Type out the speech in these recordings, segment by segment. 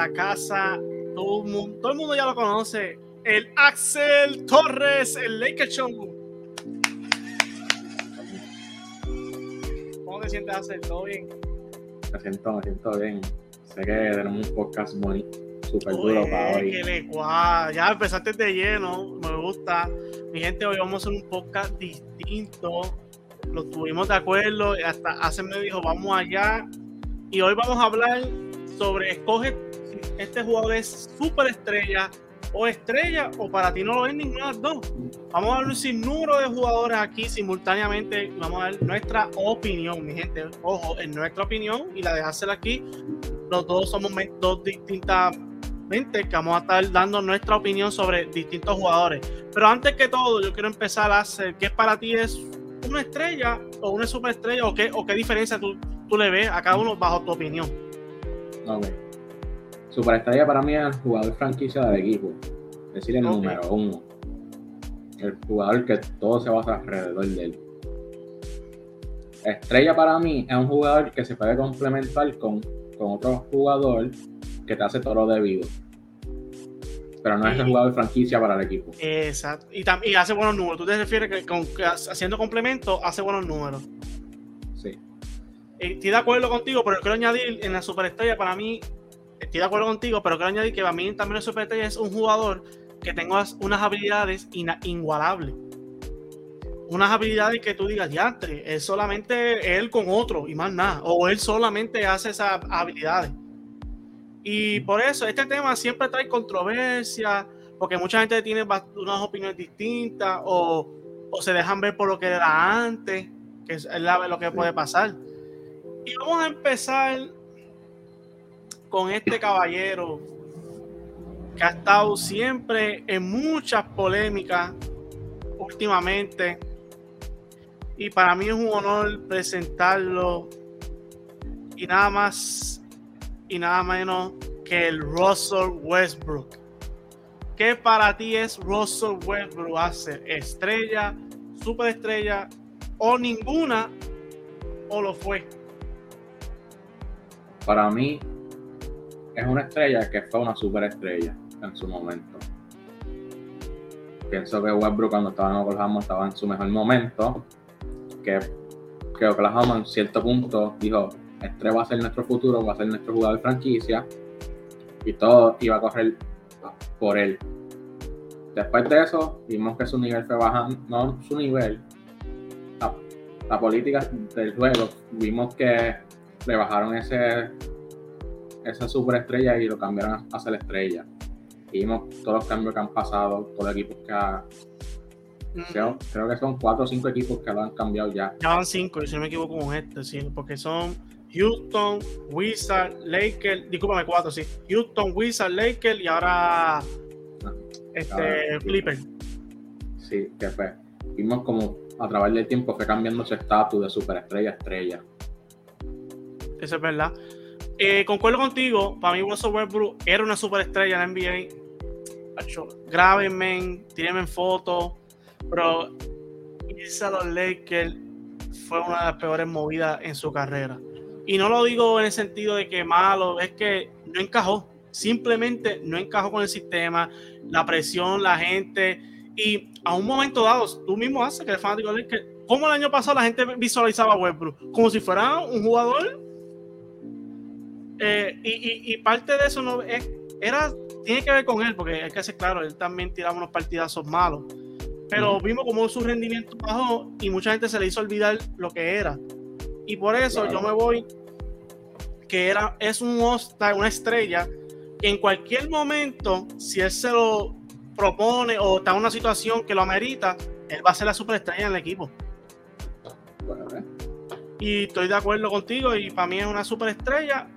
la casa. Todo el mundo, todo el mundo ya lo conoce. El Axel Torres, el Laker Show. ¿Cómo te sientes, Axel? ¿Todo bien? Me siento, me siento bien. Sé que tenemos un podcast muy súper duro para que hoy. le. Ya empezaste de lleno, me gusta. Mi gente, hoy vamos a hacer un podcast distinto. Lo tuvimos de acuerdo. Hasta hace me dijo, vamos allá. Y hoy vamos a hablar sobre escoge este jugador es super estrella o estrella o para ti no lo es ninguna de dos. Vamos a dar un sinnúmero de jugadores aquí simultáneamente. Vamos a dar nuestra opinión, mi gente. Ojo, es nuestra opinión y la dejársela aquí. Los dos somos dos distintas mentes que vamos a estar dando nuestra opinión sobre distintos jugadores. Pero antes que todo, yo quiero empezar a hacer qué para ti es una estrella o una superestrella o qué, o qué diferencia tú, tú le ves a cada uno bajo tu opinión. Ok. Superestrella para mí es el jugador franquicia del equipo. Es decir, el número uno. El jugador que todo se basa alrededor de él. Estrella para mí es un jugador que se puede complementar con, con otro jugador que te hace todo lo debido. Pero no es el jugador franquicia para el equipo. Exacto. Y, y hace buenos números. Tú te refieres que, con, que haciendo complemento hace buenos números. Sí. Estoy de acuerdo contigo, pero quiero añadir en la superestrella para mí, estoy de acuerdo contigo, pero quiero añadir que para mí también la superestrella es un jugador que tenga unas habilidades inigualables. Unas habilidades que tú digas, diantre, es solamente él con otro y más nada. O él solamente hace esas habilidades. Y por eso este tema siempre trae controversia, porque mucha gente tiene unas opiniones distintas o, o se dejan ver por lo que era antes, que es la- lo que puede pasar. Y vamos a empezar con este caballero que ha estado siempre en muchas polémicas últimamente. Y para mí es un honor presentarlo. Y nada más y nada menos que el Russell Westbrook. ¿Qué para ti es Russell Westbrook hacer? ¿Estrella, superestrella o ninguna? ¿O lo fue? Para mí es una estrella que fue una superestrella en su momento. Pienso que Westbrook cuando estaba en Oklahoma estaba en su mejor momento. Que, que Oklahoma en cierto punto dijo, este va a ser nuestro futuro, va a ser nuestro jugador franquicia. Y todo iba a correr por él. Después de eso, vimos que su nivel fue bajando, no su nivel, la política del juego, vimos que le bajaron ese esa superestrella y lo cambiaron a ser estrella. Y vimos todos los cambios que han pasado, todos los equipos que ha, creo, creo que son cuatro o cinco equipos que lo han cambiado ya. Ya van cinco, si no me equivoco con este, sí, porque son Houston, Wizard, Lakers, discúlpame, cuatro, sí. Houston, Wizard, Lakers y ahora este ahora, Clipper. Sí, que fue. Vimos como a través del tiempo fue cambiando su estatus de superestrella a estrella. Eso es verdad. Eh, concuerdo contigo, para mí Russell Westbrook era una superestrella en la NBA. Grábenme, tírenme en fotos, pero irse a los Lakers fue una de las peores movidas en su carrera. Y no lo digo en el sentido de que malo, es que no encajó. Simplemente no encajó con el sistema, la presión, la gente. Y a un momento dado, tú mismo haces que eres fanático de Lakers. ¿Cómo el año pasado la gente visualizaba a Westbrook? Como si fuera un jugador eh, y, y- y parte de eso no es, era, tiene que ver con él, porque hay que ser claro, él también tiraba unos partidazos malos. Pero vimos como su rendimiento bajó y mucha gente se le hizo olvidar lo que era. Y por eso Claro. yo me voy, que era, es un All-Star, una estrella, que en cualquier momento, si él se lo propone o está en una situación que lo amerita, él va a ser la superestrella en el equipo. Bueno, ¿eh? Y estoy de acuerdo contigo y para mí es una superestrella,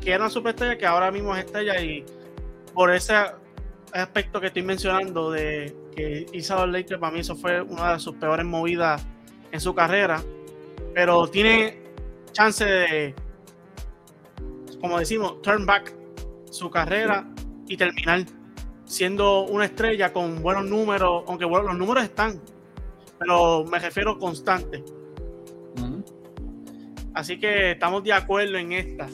Que era una superestrella que ahora mismo es estrella y por ese aspecto que estoy mencionando de que los Lakers, para mí eso fue una de sus peores movidas en su carrera. pero tiene chance de, como decimos, turn back su carrera y terminar siendo una estrella con buenos números, aunque bueno, los números están, pero me refiero constante. Así que estamos de acuerdo en esta.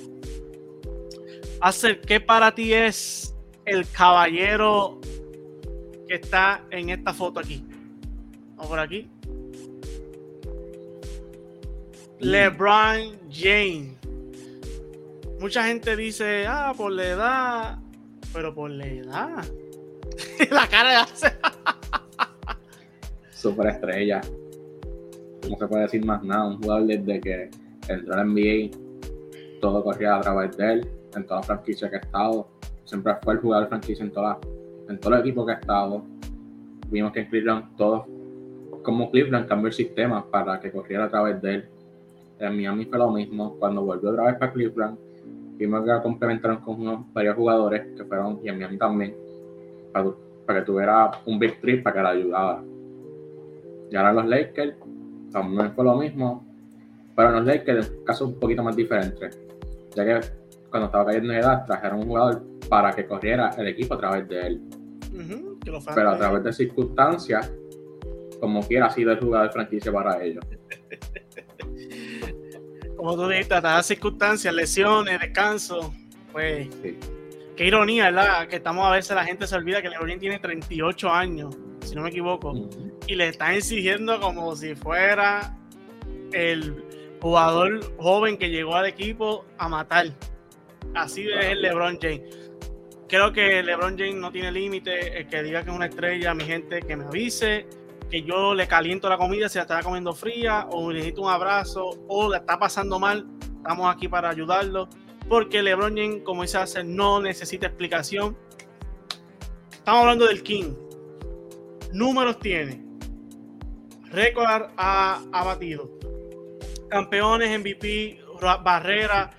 Hacer, ¿qué para ti es el caballero que está en esta foto aquí? Vamos por aquí. LeBron James. Mucha gente dice, ah, por la edad, pero por la edad. la cara de hace. Superestrella. No se puede decir más nada. Un jugador desde que entró al NBA, todo corría a través de él, en todas las franquicias que ha estado. Siempre fue el jugador de franquicia en, todas, en todos los equipos que ha estado. Vimos que en Cleveland todos, como Cleveland, cambió el sistema para que corriera a través de él. En Miami fue lo mismo. Cuando volvió otra vez para Cleveland, vimos que lo complementaron con unos, varios jugadores que fueron, y en Miami también, para, para que tuviera un big trip para que la ayudara. Y ahora los Lakers también fue lo mismo, pero en los Lakers el caso es un poquito más diferente, ya que cuando estaba cayendo de edad trajeron un jugador para que corriera el equipo a través de él, que lo pero a través de circunstancias, como quiera ha sido el jugador de franquicia para ellos. como tú dijiste, las circunstancias, lesiones, descanso, pues Sí. qué ironía, ¿verdad? Que estamos a veces la gente se olvida que LeBron tiene 38 años, si no me equivoco, y le están exigiendo como si fuera el jugador joven que llegó al equipo a matar. Así es el LeBron James. Creo que LeBron James no tiene límite. El que diga que es una estrella, mi gente, que me avise. Que yo le caliento la comida si la está comiendo fría, o necesito un abrazo, o la está pasando mal. Estamos aquí para ayudarlo. Porque LeBron James, como dice hace, no necesita explicación. Estamos hablando del King. Números tiene. Récord ha, ha batido. Campeones, MVP, ra- barrera.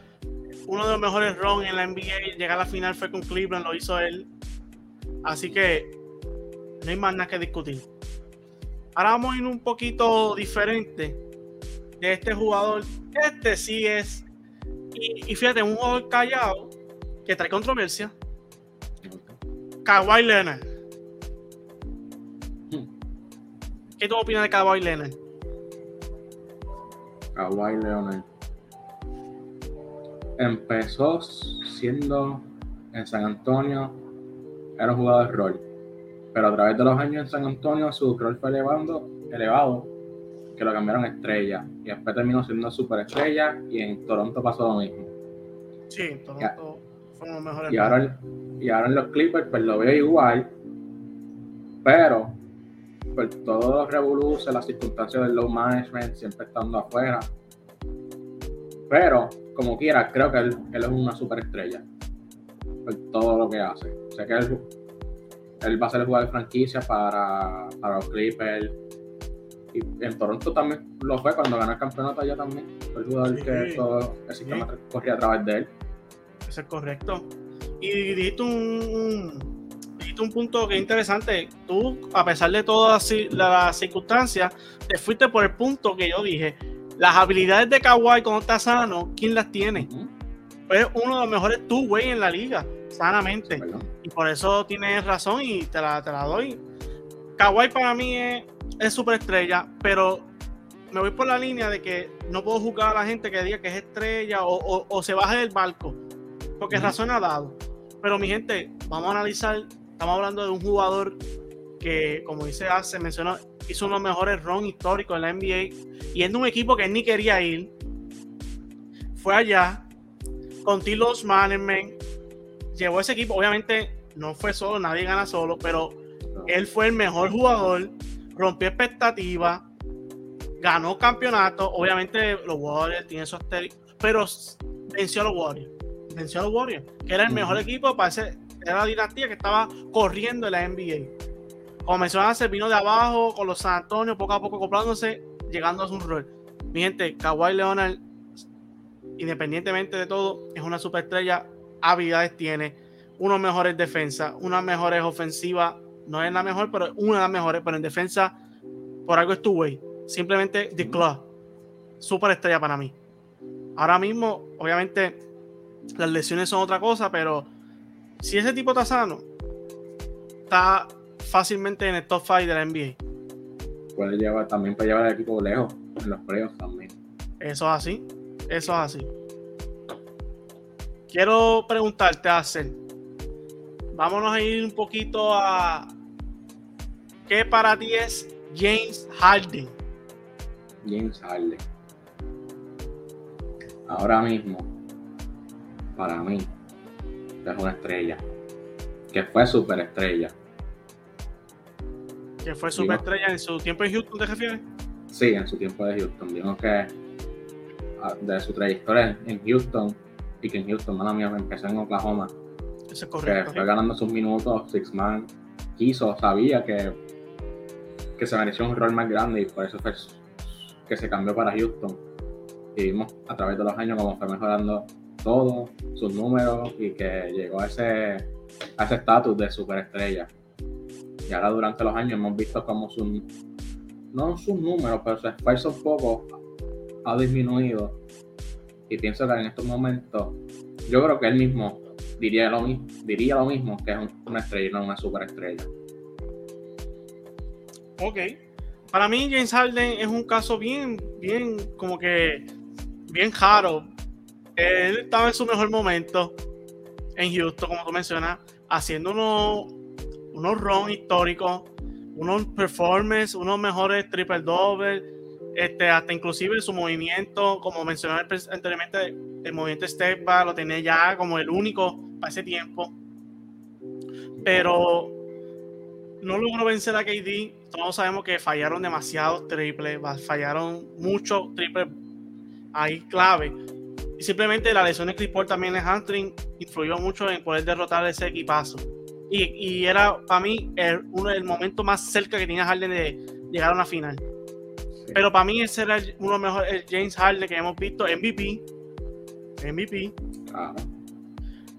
Uno de los mejores runs en la NBA. Llegar a la final fue con Cleveland, lo hizo él. Así que no hay más nada que discutir. Ahora vamos a ir un poquito diferente de este jugador. Este sí es. Y, fíjate, un jugador callado que trae controversia. Kawhi Leonard. ¿Qué tú opinas de Kawhi Leonard? Kawhi Leonard. Empezó siendo en San Antonio, era un jugador de rol. Pero a través de los años en San Antonio su rol fue elevando, elevado, que lo cambiaron a estrella. Y después terminó siendo superestrella y en Toronto pasó lo mismo. Sí, Toronto fueron los mejores. Y ahora, y ahora en los Clippers pues lo veo igual, pero por todos los revoluciones, las circunstancias del low management, siempre estando afuera. Pero, como quiera, creo que él, él es una superestrella por todo lo que hace. Sé que él, él va a ser el jugador de franquicia para, para los Clippers. Y en Toronto también lo fue cuando ganó el campeonato allá también. Fue el jugador Sí. que todo el sistema corría a través de él. Eso es correcto. Y dijiste un, un- dijiste un punto que es interesante. Tú, a pesar de todas las circunstancias, te fuiste por el punto que yo dije. Las habilidades de Kawhi cuando está sano, ¿quién las tiene? Es uno de los mejores two way en la liga, sanamente. Y por eso tienes razón y te la, te la doy. Kawhi para mí es, es superestrella, pero me voy por la línea de que no puedo juzgar a la gente que diga que es estrella o, o- o se baje del barco, porque Ujú. razón ha dado. Pero mi gente, vamos a analizar, estamos hablando de un jugador que, como dice se mencionó, hizo unos mejores runs históricos en la NBA y es de un equipo que ni quería ir. Fue allá con Tilos Management, llevó ese equipo, obviamente no fue solo, nadie gana solo, pero él fue el mejor jugador, rompió expectativas, ganó campeonato, obviamente los Warriors tienen esos pero venció a los Warriors, venció a los Warriors, que era el mejor equipo para ese, era la dinastía que estaba corriendo en la NBA. Como mencionaste, vino de abajo con los San Antonio, poco a poco comprándose, llegando a su rol. Mi gente, Kawhi Leonard, independientemente de todo, es una superestrella, habilidades tiene, unos mejores defensas, unas mejores ofensivas, no es la mejor, pero una de las mejores, pero en defensa, por algo es tu way. Simplemente the club. superestrella para mí. Ahora mismo, obviamente, las lesiones son otra cosa, pero si ese tipo está sano, está fácilmente en el top 5 de la NBA. Puede llevar, también puede llevar al equipo lejos en los playoffs también. Eso es así. Eso es así. Quiero preguntarte, Arcel. Vámonos a ir un poquito a. ¿Qué para ti es James Harden? James Harden. Ahora mismo, para mí, es una estrella. Que fue superestrella. Que fue Digo- superestrella en su tiempo en Houston, ¿te refieres? Sí, en su tiempo de Houston. Vimos que ah, de su trayectoria en Houston y que en Houston, mala mía, empezó en Oklahoma, Eso es que correcto. fue ganando sus minutos, Six Man quiso, sabía que, que se mereció un rol más grande y por eso fue que se cambió para Houston. Y vimos a través de los años cómo fue mejorando todo, sus números y que llegó a ese a ese estatus de superestrella. Y ahora durante los años hemos visto como su, no sus números, pero su esfuerzo un poco ha disminuido. Y pienso que en estos momentos, yo creo que él mismo diría lo, diría lo mismo, que es un- una estrella y no una superestrella. Ok. Para mí, James Harden es un caso bien, bien, como que, bien raro. Él estaba en su mejor momento en Houston, como tú mencionas, haciendo unos, unos runs históricos, unos performances, unos mejores triple double, este, hasta inclusive su movimiento, como mencioné anteriormente, el movimiento step back lo tenía ya como el único para ese tiempo. Pero no logró vencer a KD. Todos sabemos que fallaron demasiados triples, fallaron muchos triples ahí clave. Y simplemente la lesión de Chris Paul también en hamstring influyó mucho en poder derrotar ese equipazo. Y, y era para mí el, uno del momento más cerca que tenía Harden de llegar a una final. Sí. Pero para mí ese era el- uno de los mejores, el James Harden que hemos visto, MVP. MVP.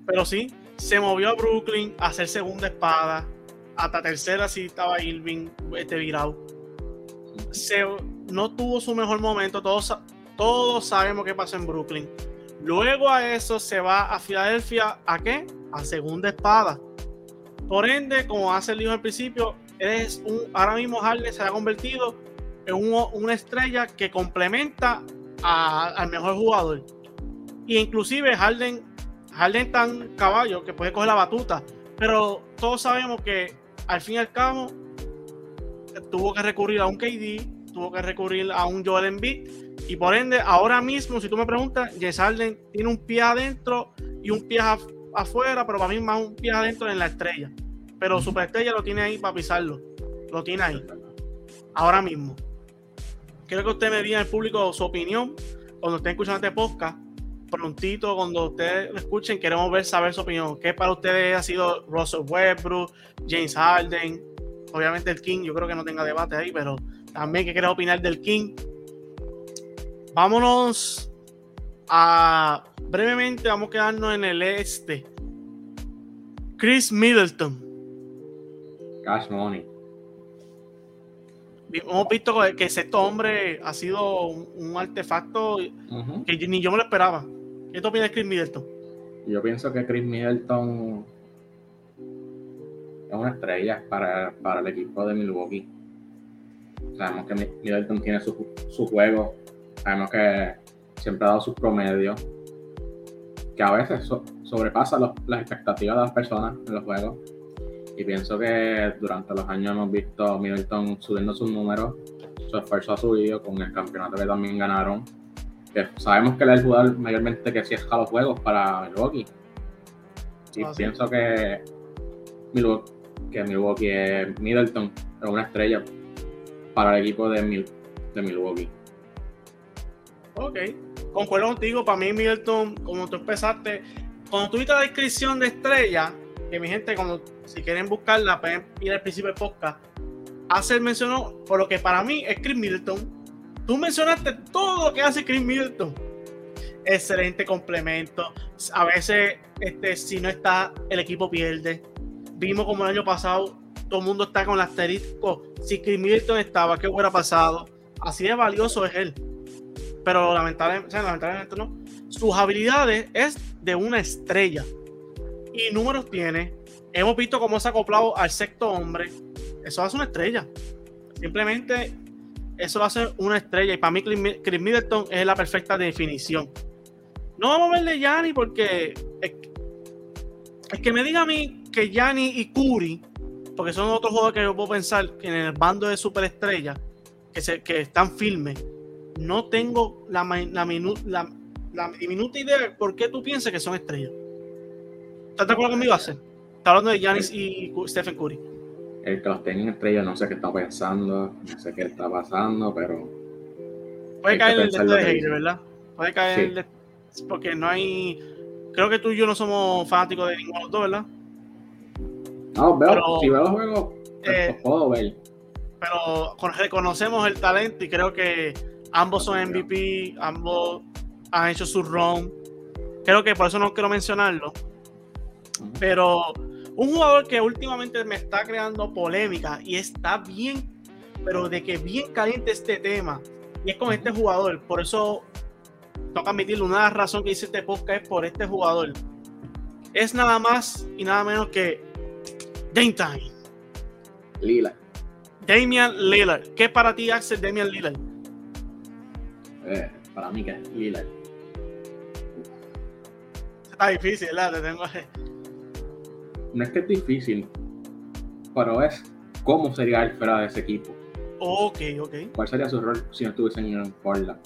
Pero sí, se movió a Brooklyn a hacer segunda espada. Hasta tercera sí estaba Irving este virado. Se, no tuvo su mejor momento. Todos, todos sabemos qué pasó en Brooklyn. Luego a eso se va a Filadelfia. ¿A qué? A segunda espada. Por ende, como hace el dijo al principio, es un, ahora mismo Harden se ha convertido en un- una estrella que complementa a- al mejor jugador. Y inclusive Harden Harden tan caballo que puede coger la batuta, pero todos sabemos que al fin y al cabo tuvo que recurrir a un KD, tuvo que recurrir a un Joel Embiid y por ende ahora mismo si tú me preguntas, James Harden tiene un pie adentro y un pie af- afuera, pero para mí más un pie adentro en la estrella. Pero Superestrella lo tiene ahí para pisarlo. Lo tiene ahí ahora mismo. Quiero que usted me diga el público su opinión cuando estén escuchando este podcast. Prontito, cuando ustedes lo escuchen, queremos ver, saber su opinión. ¿Qué para ustedes ha sido Russell Westbrook, James Harden? Obviamente el King, yo creo que no tenga debate ahí, pero también que quieres opinar del King. Vámonos a brevemente, vamos a quedarnos en el este. Chris Middleton. Cash Money. Hemos visto que este hombre ha sido un, un artefacto que ni yo me lo esperaba. ¿Qué te opinas de Chris Middleton? Yo pienso que Chris Middleton es una estrella para, para el equipo de Milwaukee. Sabemos que Mi- Middleton tiene su, su juego, sabemos que siempre ha dado sus promedios, que a veces so- sobrepasa los- las expectativas de las personas en los juegos. Y pienso que durante los años hemos visto a Middleton subiendo sus números, su esfuerzo ha subido con el campeonato que también ganaron. Que sabemos que él es el jugador mayormente que cierra los juegos para Milwaukee. Y Ah, sí. pienso que Milwaukee, que Milwaukee es Middleton es una estrella para el equipo de, Mil- de Milwaukee. Ok, concuerdo contigo. Para mí, Middleton, como tú empezaste, cuando tuviste la descripción de estrella, que mi gente, cuando si quieren buscarla, pueden ir al principio del podcast. Hacer mencionó por lo que para mí es Chris Middleton. Tú mencionaste todo lo que hace Chris Middleton. Excelente complemento. A veces, este, si no está, el equipo pierde. Vimos como el año pasado, todo el mundo está con el asterisco. Si Chris Middleton estaba, ¿qué hubiera pasado? Así de valioso es él. Pero lamentablemente, o sea, lamentablemente no. Sus habilidades es de una estrella. Y números tiene. Hemos visto cómo se ha acoplado al sexto hombre. Eso hace una estrella. Simplemente eso lo hace una estrella. Y para mí, Chris Mi- Chris Middleton es la perfecta definición. No vamos a verle Yanni porque es, que me diga a mí que Yanni y Curry, porque son otros jugadores que yo puedo pensar en el bando de superestrellas que, se, que están firmes, no tengo la, la, minu- la, la diminuta idea de por qué tú piensas que son estrellas. ¿Estás de acuerdo conmigo, Ace? Está hablando de Giannis y Stephen Curry. El que los tenga en estrella, no sé qué está pensando, no sé qué está pasando, pero Puede caer el de hater. ¿verdad? Puede caer Sí. el de- porque no hay. Creo que tú y yo no somos fanáticos de ninguno de los dos, ¿verdad? no, veo, Pero, si veo los juegos, eh, los puedo ver. Pero con- reconocemos el talento y creo que ambos son MVP, ambos han hecho su run. Creo que por eso no quiero mencionarlo. Pero un jugador que últimamente me está creando polémica y está bien, pero de que bien caliente este tema. Y es con este jugador. Por eso toca admitirlo. Una razón que hice este podcast es por este jugador. Es nada más y nada menos que Dame Time. Lila. Damian Lillard. ¿Qué es para ti, Axel, Damian Lillard? Eh, para mí que es Lila. Está difícil, ¿verdad? Te tengo... No es que es difícil, pero es cómo sería él fuera de ese equipo. Ok, ok. ¿Cuál sería su rol si no estuviese en Portland?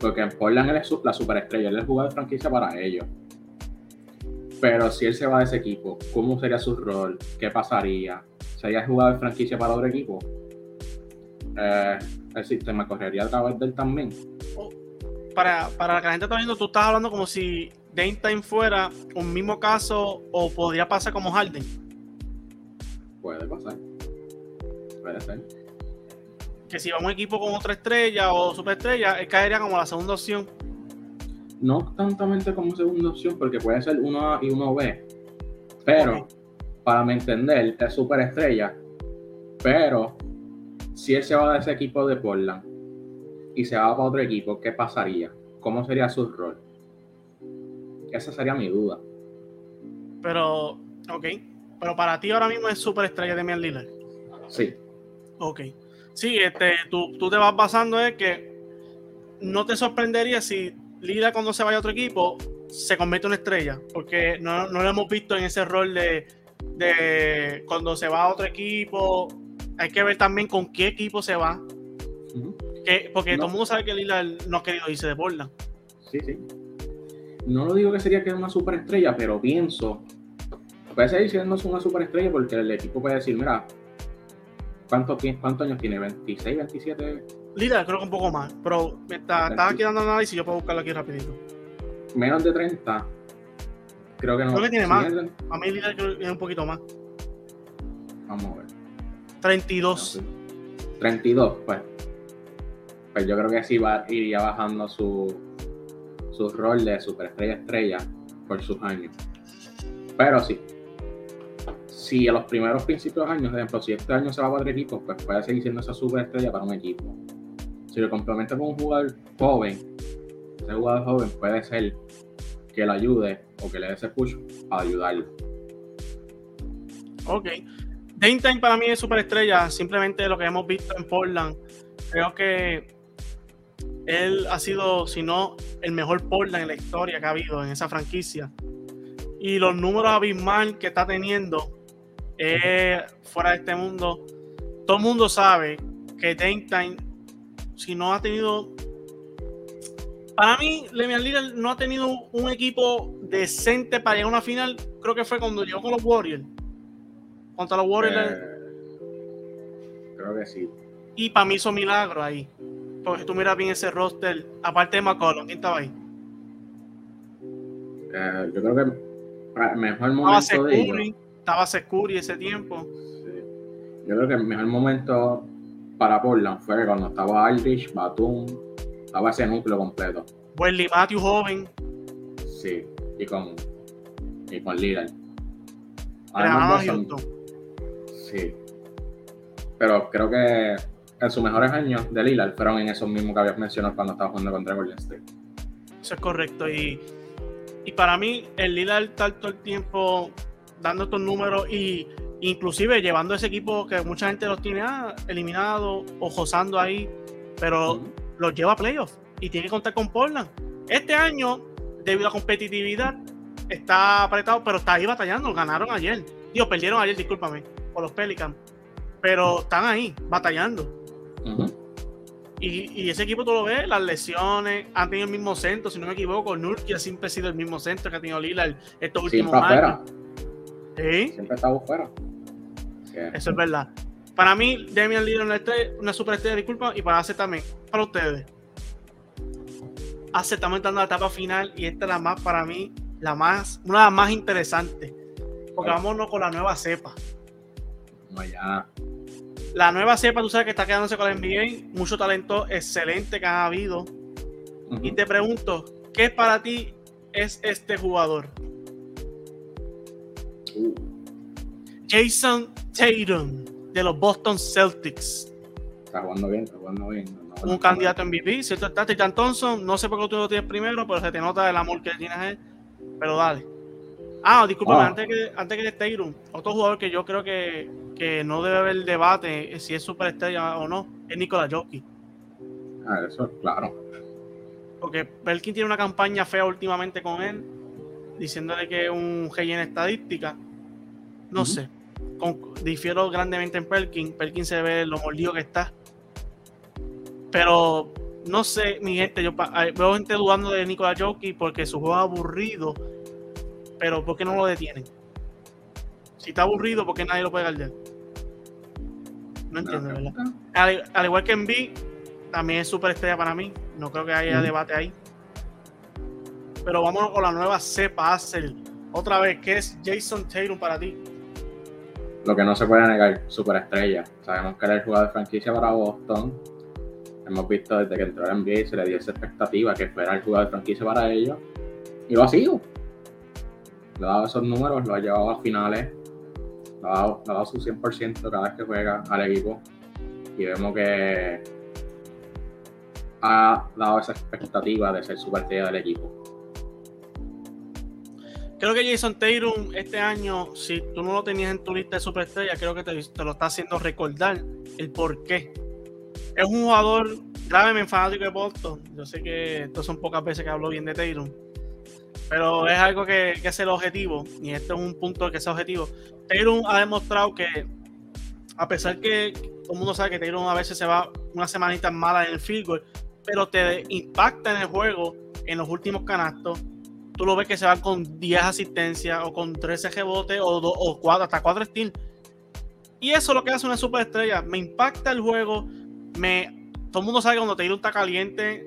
Porque en Portland él es la superestrella, él es el jugador de franquicia para ellos. Pero si él se va de ese equipo, ¿cómo sería su rol? ¿Qué pasaría? ¿Sería el jugador de franquicia para otro equipo? Eh, el sistema correría a través de él también. Para, para que la gente está viendo, tú estás hablando como si Dame Time fuera un mismo caso o podría pasar como Harden. Puede pasar. Puede ser. Que si va un equipo con otra estrella o superestrella, él caería como la segunda opción. No tantamente como segunda opción, porque puede ser uno A y uno B. Pero, Ok. para mi entender, es superestrella. Pero, si él se va de ese equipo de Portland y se va para otro equipo, ¿qué pasaría? ¿Cómo sería su rol? Esa sería mi duda. Pero, ok. Pero para ti ahora mismo es superestrella Damian Lillard. Sí, Ok. Sí, este, tú, tú te vas basando en que no te sorprendería si Lillard cuando se vaya a otro equipo se convierte en una estrella, porque no, no lo hemos visto en ese rol de, de cuando se va a otro equipo. Hay que ver también con qué equipo se va, que, porque No. todo el mundo sabe que Lillard no ha querido irse de Portland. sí, sí. No lo digo que sería que es una superestrella, pero pienso, puede seguir siendo una superestrella porque el equipo puede decir, mira, ¿cuánto tiene- ¿cuántos años tiene? ¿26, 27? Lillard creo que un poco más, pero me está, estaba aquí dando análisis y yo puedo buscarlo aquí rapidito. menos de 30, creo que no. Creo que tiene Si más. es A mí Lillard creo que es un poquito más. Vamos a ver. 32. 32, pues. Pues yo creo que sí va, iría bajando su, su rol de superestrella estrella por sus años. Pero sí. Si a los primeros principios de años, por ejemplo, si este año se va para otro equipo, pues puede seguir siendo esa superestrella para un equipo. Si lo complementa con un jugador joven, ese jugador joven puede ser que le ayude o que le dé ese push para ayudarlo. Ok. Dame Time para mí es superestrella, simplemente lo que hemos visto en Portland. Creo que él ha sido, si no, el mejor Portland en la historia que ha habido en esa franquicia. Y los números abismal que está teniendo fuera de este mundo. Todo el mundo sabe que Dame Time, si no ha tenido. Para mí, Lemian Lillard no ha tenido un equipo decente para llegar a una final. Creo que fue cuando llegó con los Warriors. Contra los Warriors. Eh, creo que sí. Y para mí hizo milagro ahí. Porque tú miras bien ese roster. Aparte de McCollum, ¿quién estaba ahí? Eh, yo creo que el mejor momento de ellos. Securi. Estaba Securi ese tiempo. sí. Yo creo que el mejor momento para Portland fue cuando estaba Aldrich, Batum, estaba ese núcleo completo. Wesley Matthew joven. Sí, y con, y con Lillard. Le Además ganaron Sí. Pero creo que en sus mejores años de Lillard fueron en esos mismos que habías mencionado cuando estaba jugando contra Golden State. Eso es correcto. Y, y para mí, el Lillard estar todo el tiempo dando estos números y inclusive llevando ese equipo que mucha gente los tiene ah, eliminado o josando ahí, pero los lleva a playoffs y tiene que contar con Portland. Este año, debido a competitividad, está apretado, pero está ahí batallando. Ganaron ayer. Digo, perdieron ayer, discúlpame, por los Pelicans. Pero están ahí, batallando. Y, y ese equipo tú lo ves, las lesiones, han tenido el mismo centro, si no me equivoco, Nurkic siempre ha sido el mismo centro que ha tenido Lillard estos últimos Siempre afuera. años. Sí, Siempre estaba afuera. Que- eso es verdad. Para mí, Damian Lillard es una, estrella- una superestrella, disculpa, y para hacer también, para ustedes. Hace estamos entrando a la etapa final y esta es la más, para mí, la más, una de las más interesantes. Porque vámonos con la nueva cepa. Ya. La nueva cepa, tú sabes que está quedándose con la NBA, mucho talento excelente que ha habido. Y te pregunto, ¿qué para ti es este jugador? Uh, Jason Tatum de los Boston Celtics. está jugando bien, está jugando bien. No, no, Un no, candidato MVP, ¿cierto? Está Titan Thompson, no sé por qué tú lo tienes primero, pero se te nota el amor que tienes a él. Pero dale. Ah, discúlpame, Ah. antes que antes que Tatum, otro jugador que yo creo que, que no debe haber debate si es superestrella o no, es Nikola Jokic. Ah, eso, claro. Porque Belkin tiene una campaña fea últimamente con él, diciéndole que es un rey en estadística. No sé. Con- difiero grandemente en Perkin. Perkin se ve lo mordido que está. Pero no sé, mi gente. Yo veo gente dudando de Nikola Jokic porque su juego es aburrido. Pero ¿por qué no lo detienen? Si está aburrido, ¿por qué nadie lo puede guardar? No entiendo, ¿verdad? Al, al igual que en B, también es súper estrella para mí. No creo que haya debate ahí. Pero vámonos con la nueva cepa Hazel. Otra vez, ¿qué es Jason Tatum para ti? Lo que no se puede negar, superestrella. Sabemos que era el jugador de franquicia para Boston. Hemos visto desde que entró a la NBA se le dio esa expectativa que fuera el jugador de franquicia para ellos. Y lo ha sido. Le ha dado esos números, lo ha llevado a finales. Ha dado, ha dado su 100% cada vez que juega al equipo. Y vemos que ha dado esa expectativa de ser superestrella del equipo. Creo que Jason Tatum este año, si tú no lo tenías en tu lista de superestrella, creo que te, lo está haciendo recordar el por qué. Es un jugador gravemente fanático de Boston. Yo sé que estas son pocas veces que hablo bien de Tatum. Pero es algo que, es el objetivo. Y este es un punto que es objetivo. Tatum ha demostrado que, a pesar que todo el mundo sabe que Tatum a veces se va una semanita mala en el field goal, pero te impacta en el juego en los últimos canastos tú lo ves que se va con 10 asistencias o con 13 rebotes o, do- o 4, hasta 4 steals. Y eso es lo que hace una superestrella. Me impacta el juego. Me, todo el mundo sabe que cuando Taylor está caliente,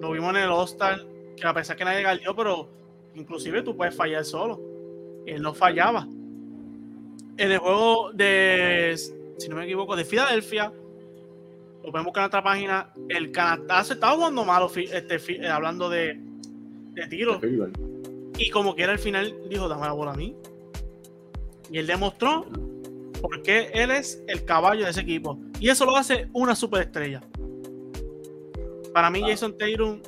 lo vimos en el All-Star, que a pesar que nadie galió, pero inclusive tú puedes fallar solo. Él no fallaba. En el juego de, si no me equivoco, de Filadelfia, lo podemos buscar en otra página, el canatazo estaba jugando malo, este, eh, hablando de, de tiros. Y como que era al final, dijo, dame la bola a mí. Y él demostró por qué él es el caballo de ese equipo. Y eso lo hace una superestrella. Para mí, Claro. Jason Tatum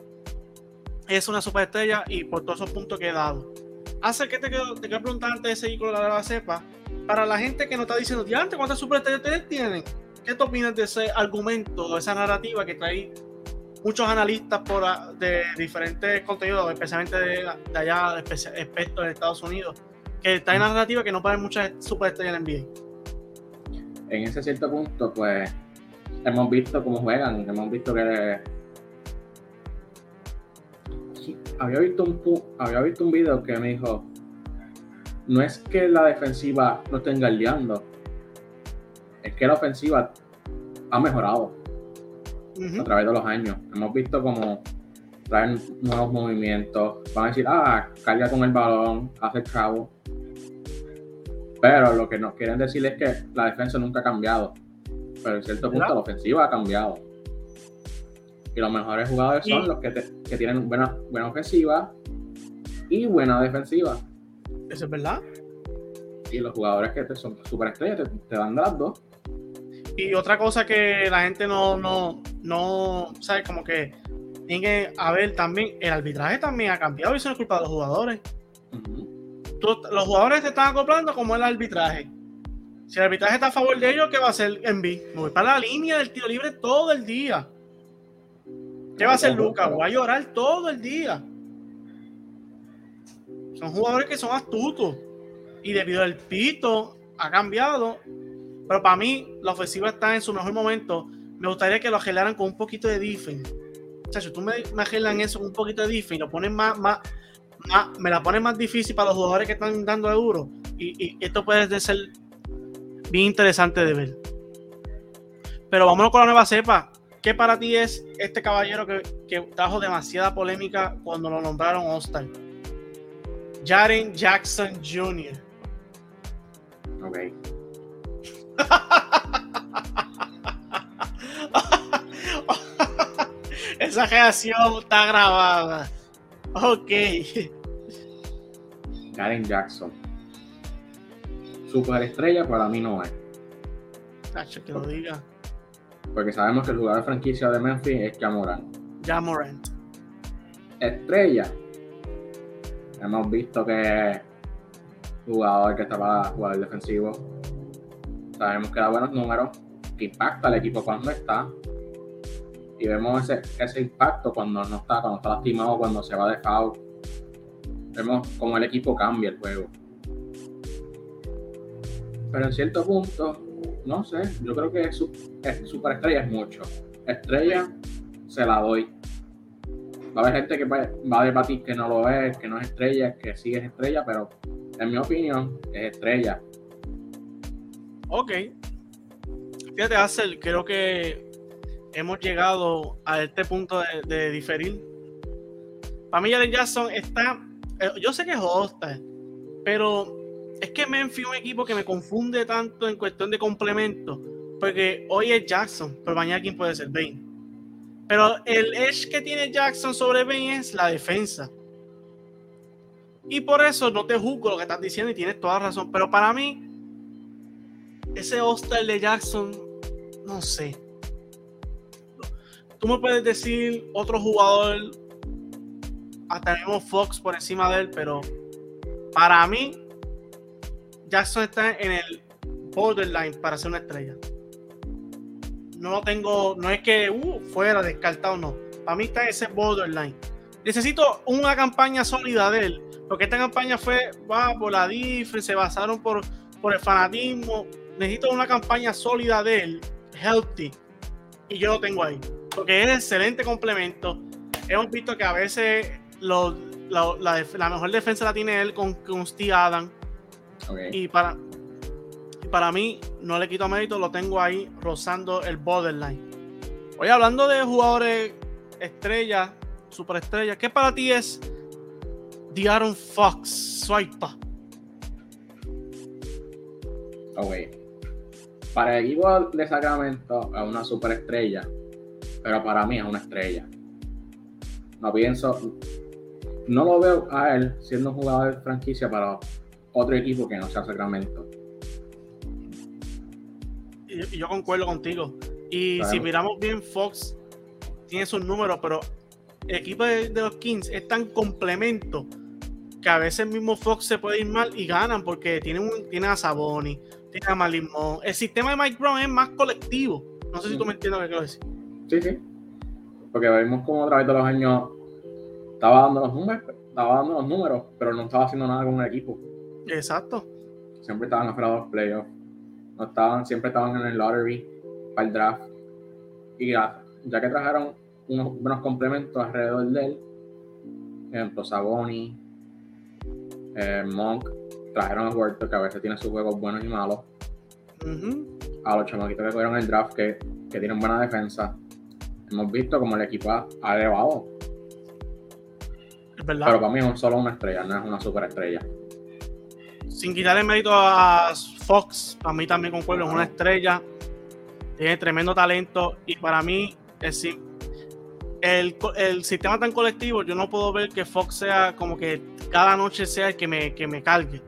es una superestrella y por todos esos puntos que he dado. Hace que te quiero, te quiero preguntar antes de seguir con la, la cepa. Para la gente que no está diciendo, antes ¿cuántas superestrellas ustedes tienen? ¿Qué tú opinas de ese argumento, de esa narrativa que trae muchos analistas por de diferentes contenidos, especialmente de, de allá, expertos en Estados Unidos, que trae una narrativa que no ponen muchas superestrellas en NBA. en ese cierto punto, pues hemos visto cómo juegan, hemos visto que había visto un había visto un video que me dijo no es que la defensiva no esté guardiando, es que la ofensiva ha mejorado a través de los años. Hemos visto como traen nuevos movimientos, van a decir, ah, carga con el balón, hace cabo. Pero lo que nos quieren decir es que la defensa nunca ha cambiado. Pero en cierto punto ¿Verdad? la ofensiva ha cambiado. Y los mejores jugadores son los que, te- que tienen buena, buena ofensiva y buena defensiva. Eso es verdad. Y los jugadores que te son superestrellas te, te dan las dos. Y otra cosa que la gente no, no, no, sabe, como que tiene que a ver también, el arbitraje también ha cambiado y eso no es culpa de los jugadores. Tú- los jugadores se están acoplando como el arbitraje. Si el arbitraje está a favor de ellos, ¿qué va a hacer Envy? Me voy para la línea del tiro libre todo el día. ¿Qué va a hacer Lucas? Voy a llorar todo el día. Son jugadores que son astutos. Y debido al pito, ha cambiado. Pero para mí, la ofensiva está en su mejor momento. Me gustaría que lo arreglaran con un poquito de defense. O sea, si tú me, me arreglan eso con un poquito de defense y lo ponen más, más, más- me la ponen más difícil para los jugadores que están dando duro. Y, y esto puede ser bien interesante de ver. Pero vámonos con la nueva cepa. ¿Qué para ti es este caballero que, que trajo demasiada polémica cuando lo nombraron All-Star? Jaren Jackson Jr. Ok. Esa reacción está grabada. Ok. Garen Jackson. Superestrella para mí no es. Tacho, que lo diga. Porque sabemos que el jugador franquicia de Memphis es Jamoran. Ya Morant. Estrella. Hemos visto que es jugador que está para jugar defensivo. Sabemos que da buenos números, que impacta al equipo cuando está. Y vemos ese, ese impacto cuando no está, cuando está lastimado, cuando se va de foul. Vemos cómo el equipo cambia el juego. Pero en cierto punto, no sé, yo creo que es- superestrella es mucho. Estrella se la doy. Va a haber gente que va, va a debatir que no lo es, que no es estrella, que sí es estrella, pero en mi opinión es estrella. Ok. Fíjate, Axel, creo que hemos llegado a este punto de, diferir. Para mí, Jalen Jackson está. eh, Yo sé que es hostal, pero es que Memphis es un equipo que me confunde tanto en cuestión de complemento. Porque hoy es Jackson, pero mañana quién puede ser Bane. Pero el edge que tiene Jackson sobre Bane es la defensa. Y por eso no te juzgo lo que estás diciendo y tienes toda razón. Pero para mí, ese hostel de Jackson, no sé. Tú me puedes decir otro jugador, hasta mismo Fox por encima de él, pero para mí, Jackson está en el borderline para ser una estrella. No lo tengo, no es que uh, fuera descartado, no. Para mí está ese borderline. Necesito una campaña sólida de él, porque esta campaña fue va por la defense, se basaron por, por el fanatismo. Necesito una campaña sólida de él, healthy, y yo lo tengo ahí, porque es excelente complemento. Hemos visto que a veces la, la mejor defensa la tiene él con, con Steve Adam, Y para, para mí, no le quito mérito, lo tengo ahí rozando el borderline. Oye, hablando de jugadores estrellas, superestrellas, ¿qué para ti es De'Aaron Fox? Swipe. Ok. Para el equipo de Sacramento es una superestrella, pero para mí es una estrella. No pienso, no lo veo a él siendo un jugador de franquicia para otro equipo que no sea Sacramento. Y, y yo concuerdo contigo. Y Claro. si miramos bien, Fox tiene sus números, pero el equipo de, de los Kings es tan complemento que a veces mismo Fox se puede ir mal y ganan porque tiene, un, tiene a Saboni, tiene a Malik Monk. El sistema de Mike Brown es más colectivo. No sé si tú me entiendes lo que quiero decir. Sí, sí. Porque vemos como a través de los años estaba dando los números, estaba dando los números, pero no estaba haciendo nada con el equipo. Exacto. Siempre estaban afuera de los playoffs. No estaban, siempre estaban en el lottery para el draft. Y ya, ya que trajeron unos buenos complementos alrededor de él, ejemplo, Saboni, eh, Monk, trajeron a Huerto, que a veces tiene sus juegos buenos y malos. A los chamaquitos que cogieron el draft, que, que tienen buena defensa. Hemos visto como el equipo ha, ha elevado. Es verdad. Pero para mí es solo una estrella, no es una superestrella. Sin quitarle mérito a Fox, para mí también concuerdo, es una estrella. Tiene tremendo talento. Y para mí, el, si- el, el sistema tan colectivo, yo no puedo ver que Fox sea como que cada noche sea el que me, que me cargue.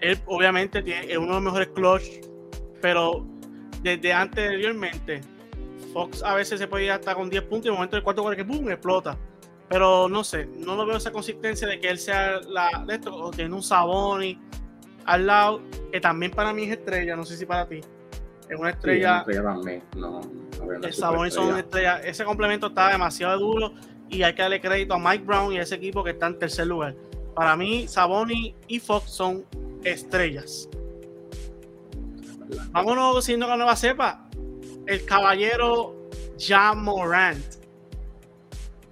Él obviamente tiene, es uno de los mejores clutch, pero desde anteriormente, Fox a veces se podía hasta con 10 puntos y en el momento del cuarto cuarto que ¡pum! explota. Pero no sé, no lo veo esa consistencia de que él sea la de esto, o tiene un Saboni al lado, que también para mí es estrella, no sé si para ti. Es una Sí, estrella. una estrella también. No, no el Sabonis son una estrella. Ese complemento está demasiado duro y hay que darle crédito a Mike Brown y a ese equipo que está en tercer lugar. Para mí, Saboni y Fox son estrellas. Vámonos siguiendo con la nueva cepa. El caballero Jan Morant.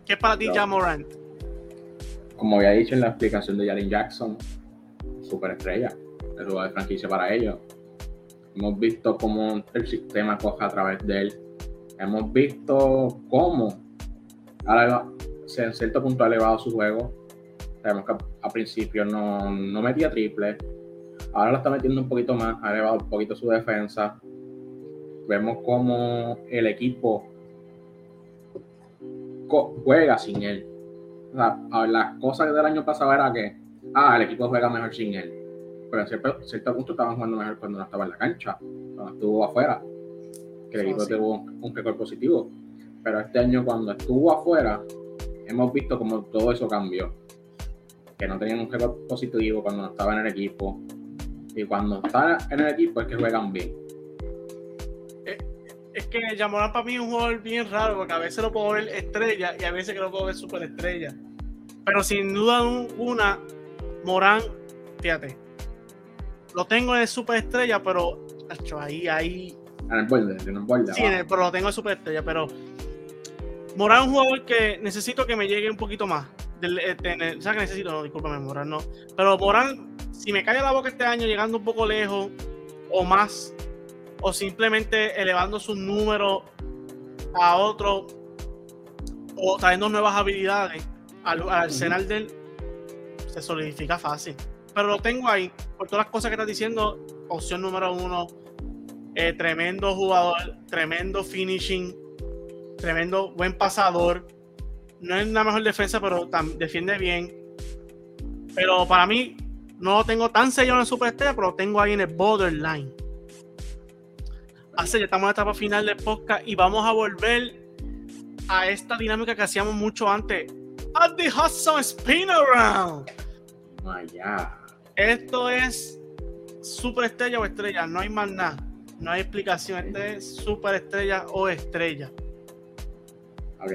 ¿Qué es para ti. Jan Morant? Como había dicho en la explicación de Jalen Jackson, superestrella. El jugador de franquicia para ellos. Hemos visto cómo el sistema coge a través de él. Hemos visto cómo eleva- se- en cierto punto ha elevado su juego. Sabemos que a, a principio no, no metía triple. Ahora lo está metiendo un poquito más. Ha elevado un poquito su defensa. Vemos cómo el equipo juega sin él. O sea, a- las cosas del año pasado era que, ah, el equipo juega mejor sin él. Pero en cierto, cierto punto estaban jugando mejor cuando no estaba en la cancha, cuando estuvo afuera. Que el equipo sí. tuvo un, un récord positivo. Pero este año, cuando estuvo afuera, hemos visto como todo eso cambió. Que no tenían un récord positivo cuando no estaba en el equipo. Y cuando está en el equipo es que juegan bien. Es que Jan Morant para mí es un jugador bien raro porque a veces lo puedo ver estrella y a veces que lo puedo ver superestrella. Pero sin duda una, Morán, fíjate, lo tengo en superestrella, pero ahí, ahí, En el borde, en el borde. sí, en el- pero lo tengo en superestrella. Pero Morán es un jugador que necesito que me llegue un poquito más. Del, eh, o sea, que necesito, no, discúlpame, Morán, no. Pero Morán, si me cae la boca este año llegando un poco lejos o más, o simplemente elevando sus números a otro, o trayendo nuevas habilidades al, al arsenal de él, se solidifica fácil. Pero lo tengo ahí, por todas las cosas que estás diciendo, opción número uno, eh, tremendo jugador, tremendo finishing, tremendo buen pasador. No es la mejor defensa, pero defiende bien. Pero para mí, no lo tengo tan sellado en Superestrella, pero lo tengo ahí en el borderline. Así ya estamos en la etapa final del podcast y vamos a volver a esta dinámica que hacíamos mucho antes. At the Hudson Spin Around. Esto es superestrella o estrella, no hay más nada. No hay explicación. Este es superestrella o estrella. Ok.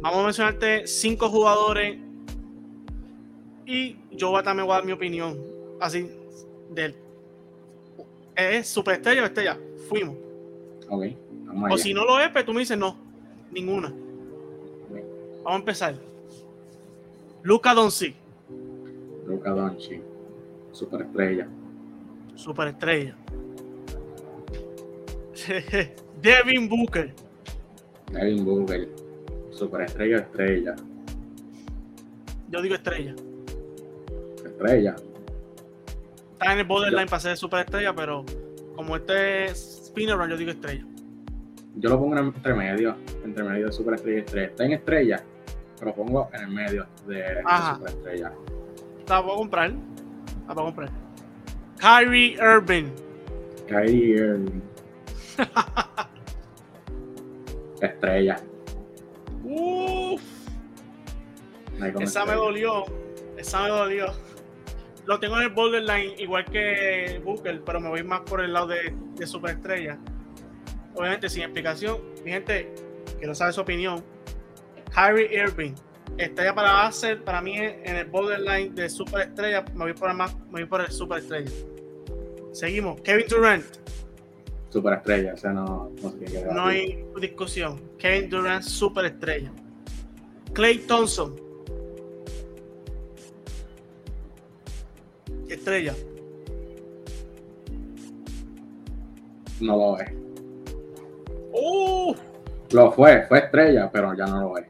Vamos a mencionarte cinco jugadores y yo también voy a dar mi opinión. Así, del. ¿Es superestrella o estrella? Fuimos. Ok. Vamos O si no lo es, pues tú me dices no. Ninguna. Vamos a empezar. Luca Doncic, Luka Doncic. Superestrella. superestrella. Devin Booker, Devin Booker. Superestrella, estrella. yo digo estrella. Estrella. Está en el borderline para ser superestrella, pero como este es spinner run, yo digo estrella. Yo lo pongo en entre medio. Entre medio de superestrella y estrella. Está en estrella. Pero lo pongo en el medio de, de superestrella. La puedo comprar. La puedo comprar. Kyrie Irving. Kyrie Irving. Estrella. Uf, No hay como esa me dolió. Esa me dolió. Lo tengo en el borderline, igual que Booker, pero me voy más por el lado de, de superestrella. Obviamente, sin explicación. Mi gente, quiero saber su opinión. Kyrie Irving. Estrella para base, para mí en el borderline de superestrella, me voy por el más, me voy por el superestrella. Seguimos. Kevin Durant. Superestrella. O sea, no, no sé qué. No hay discusión. Kevin Durant, superestrella. Clay Thompson. Estrella. No lo es. ¡Uh! Lo fue. Fue estrella, pero ya no lo es.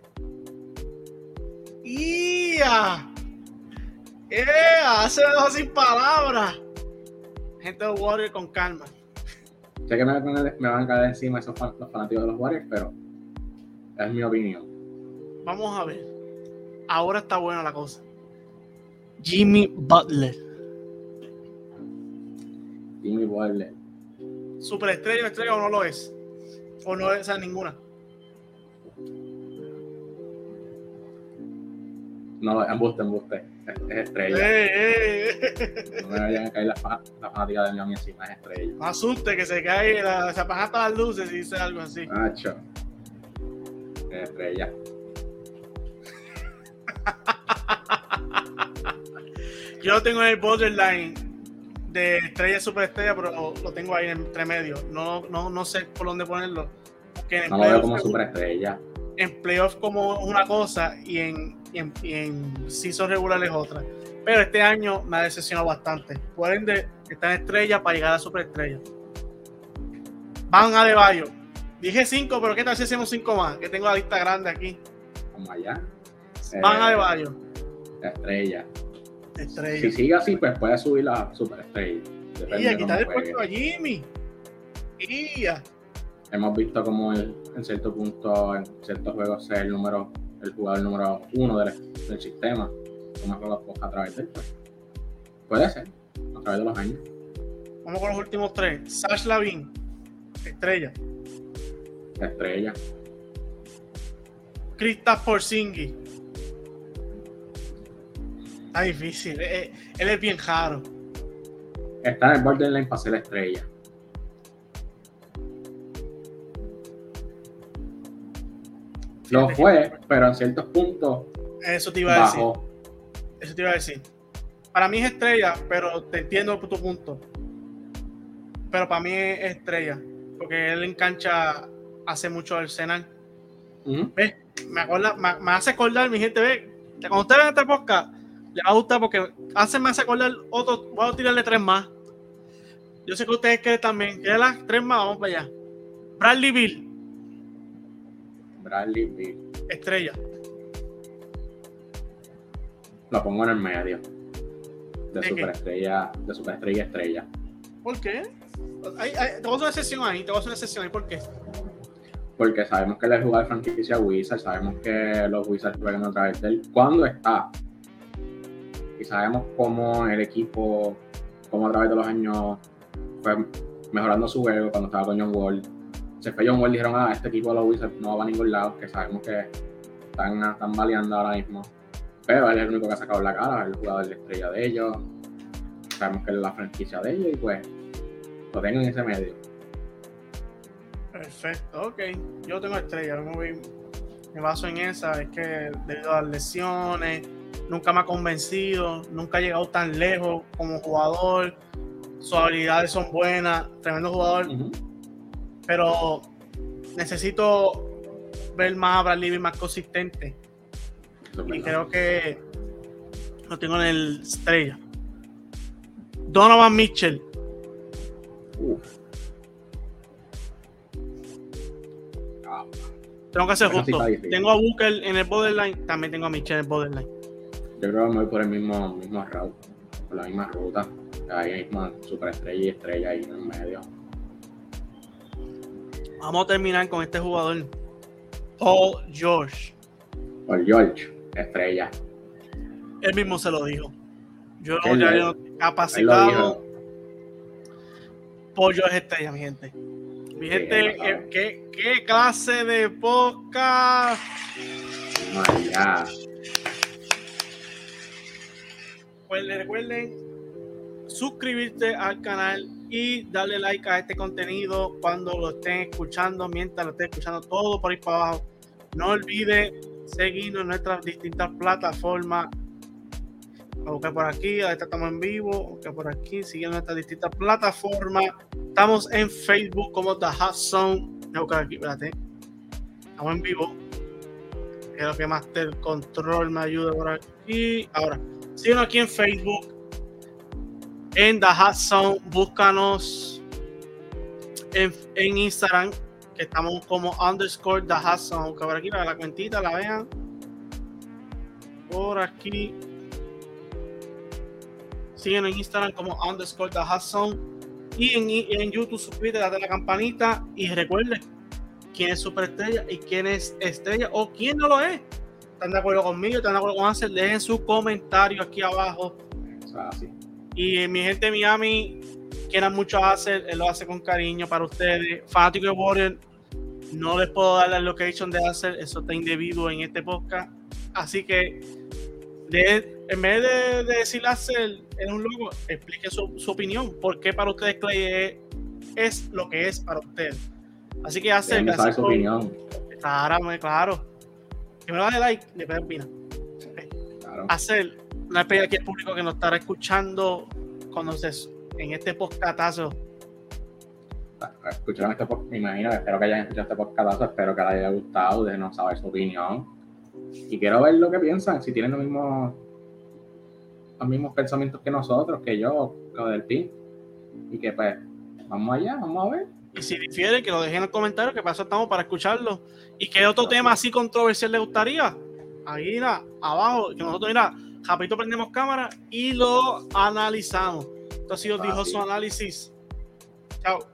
¡Ia! ¡Ea! Se me dejó sin palabras. Gente de Warrior con calma. Sé que me, van a- me van a caer encima esos fan- los fanáticos de los Warriors, pero es mi opinión. Vamos a ver. Ahora está buena la cosa. Jimmy Butler. Jimmy Butler. superestrella, estrella o no lo es. O no es ninguna. No, embuste, embuste. Es, es estrella. Eh, eh, eh. No me vayan a caer las las fanáticas de Miami encima, es estrella. No asuste que se cae, la, se apagan todas las luces y dice algo así. Nacho. Es estrella. Yo tengo en el borderline de estrella superestrella, pero lo, lo tengo ahí entre medio. No, no, no sé por dónde ponerlo. En No lo veo playoff como es- superestrella. en playoff como una cosa y en, y en, y en season regular es otra. Pero este año me ha decepcionado bastante. Por ende, está en estrella para llegar a superestrella. Van a de Bayo. Dije 5, pero ¿qué tal si hacemos 5 más? Que tengo la lista grande aquí. Como allá. Van a de Eh, Bayo. Estrella. Estrella. Si sigue así, pues puede subir la superestrella. Y a quitar el puesto a Jimmy. Y. Hemos visto como en cierto punto, en ciertos juegos, es el número, el jugador número uno del, del sistema. Como juegos pues, a través de él. pues. Puede ser, a través de los años. Vamos con los últimos tres. Sash Lavin. Estrella. Estrella. Kristaps Porzingis. Está difícil. eh, eh, Él es bien raro. Está en el borderline para ser la estrella. Lo fue, pero en ciertos puntos Eso te iba a decir. Eso te iba a decir. Para mí es estrella, pero te entiendo tu punto. Pero para mí es estrella. Porque él en cancha hace mucho Arsenal. ¿Ves? Me, acorda- me, me hace acordar, mi gente, ve. Cuando ustedes ven este podcast, les va a gustar porque hace hace acordar otro. Voy a tirarle tres más. Yo sé que ustedes quieren también. ¿Quieren las tres más? Vamos para allá. Bradley Bill, Bradley Beal. estrella. Lo pongo en el medio. De ¿De qué? superestrella, de superestrella estrella. ¿Por qué? Hay, hay- te voy a hacer una sesión ahí, te voy a hacer una sesión ahí. ¿Por qué? Porque sabemos que él es jugador de franquicia Wizards, sabemos que los Wizards juegan a través de él cuando está. Sabemos cómo el equipo, cómo a través de los años fue mejorando su juego cuando estaba con John Wall. Se fue John Wall dijeron, ah, este equipo de los Wizards no va a ningún lado, que sabemos que están, están baleando ahora mismo. Pero él es el único que ha sacado la cara, el jugador de estrella de ellos. Sabemos que es la franquicia de ellos y pues lo tengo en ese medio. Perfecto, ok. Yo tengo estrella, me, voy- me baso en esa. Es que debido a las lesiones, nunca me ha convencido, nunca ha llegado tan lejos como jugador. Sus habilidades son buenas, tremendo jugador, pero necesito ver más a Bradley más consistente. Y creo que lo tengo en el estrella. Donovan Mitchell, tengo que ser justo. Tengo a Booker en el borderline, también tengo a Mitchell en el borderline. Yo creo que me voy por el mismo, mismo route, por la misma ruta. Ahí mismo superestrella y estrella ahí en el medio. Vamos a terminar con este jugador. Paul George. Por George, estrella. Él mismo se lo dijo. Yo Él- ya lo capacitado. Paul George estrella, mi gente. Mi Sí, gente, ¿qué, qué clase de podcast? God. Les recuerden suscribirte al canal y darle like a este contenido cuando lo estén escuchando, mientras lo estén escuchando todo por ahí para abajo. No olvide seguirnos en nuestras distintas plataformas. A buscar por aquí, estamos en vivo, a buscar por aquí, siguiendo nuestras distintas plataformas. Estamos en Facebook como The Hot Zone. Aquí, espérate. Estamos en vivo. Quiero que Master Control me ayude por aquí. Ahora, síguenos aquí en Facebook. En The Hot. Búscanos en, en Instagram. Que estamos como underscore The Hot. Busca por aquí que la cuentita la vean. Por aquí. Síguenos en Instagram como underscore The Hot. Y en, en YouTube suscríbete, date la campanita. Y recuerde quién es superestrella y quién es estrella o quién no lo es. ¿Están de acuerdo conmigo? ¿Están de acuerdo con Ansel? Dejen su comentario aquí abajo. Y mi gente de Miami, quieran mucho hacer, él lo hace con cariño para ustedes. Fanático de Warrior, no les puedo dar la location de hacer, eso está indebido en este podcast. Así que, de- en vez de, de decir hacer es un logo, explique su, su opinión. ¿Por qué para ustedes Clay es, es lo que es para ustedes? Así que su opinión. Claro, muy claro. Primero dale like, después opina. Claro. Hacer una pena aquí al público que nos estará escuchando cuando se, en este podcastazo. Escucharon este podcast, me imagino, espero que hayan escuchado este podcast, espero que les haya gustado, déjenos saber su opinión. Y quiero ver lo que piensan, si tienen los mismos, los mismos pensamientos que nosotros, que yo, lo del PIN. Y que pues, vamos allá, vamos a ver. Y si difieren, que lo dejen en los comentarios, que para eso estamos para escucharlo. ¿Y qué otro tema así controversial les gustaría? Ahí, mira, abajo, que nosotros, mira, rapidito prendemos cámara y lo analizamos. Esto ha sido Dijo su análisis. Chao.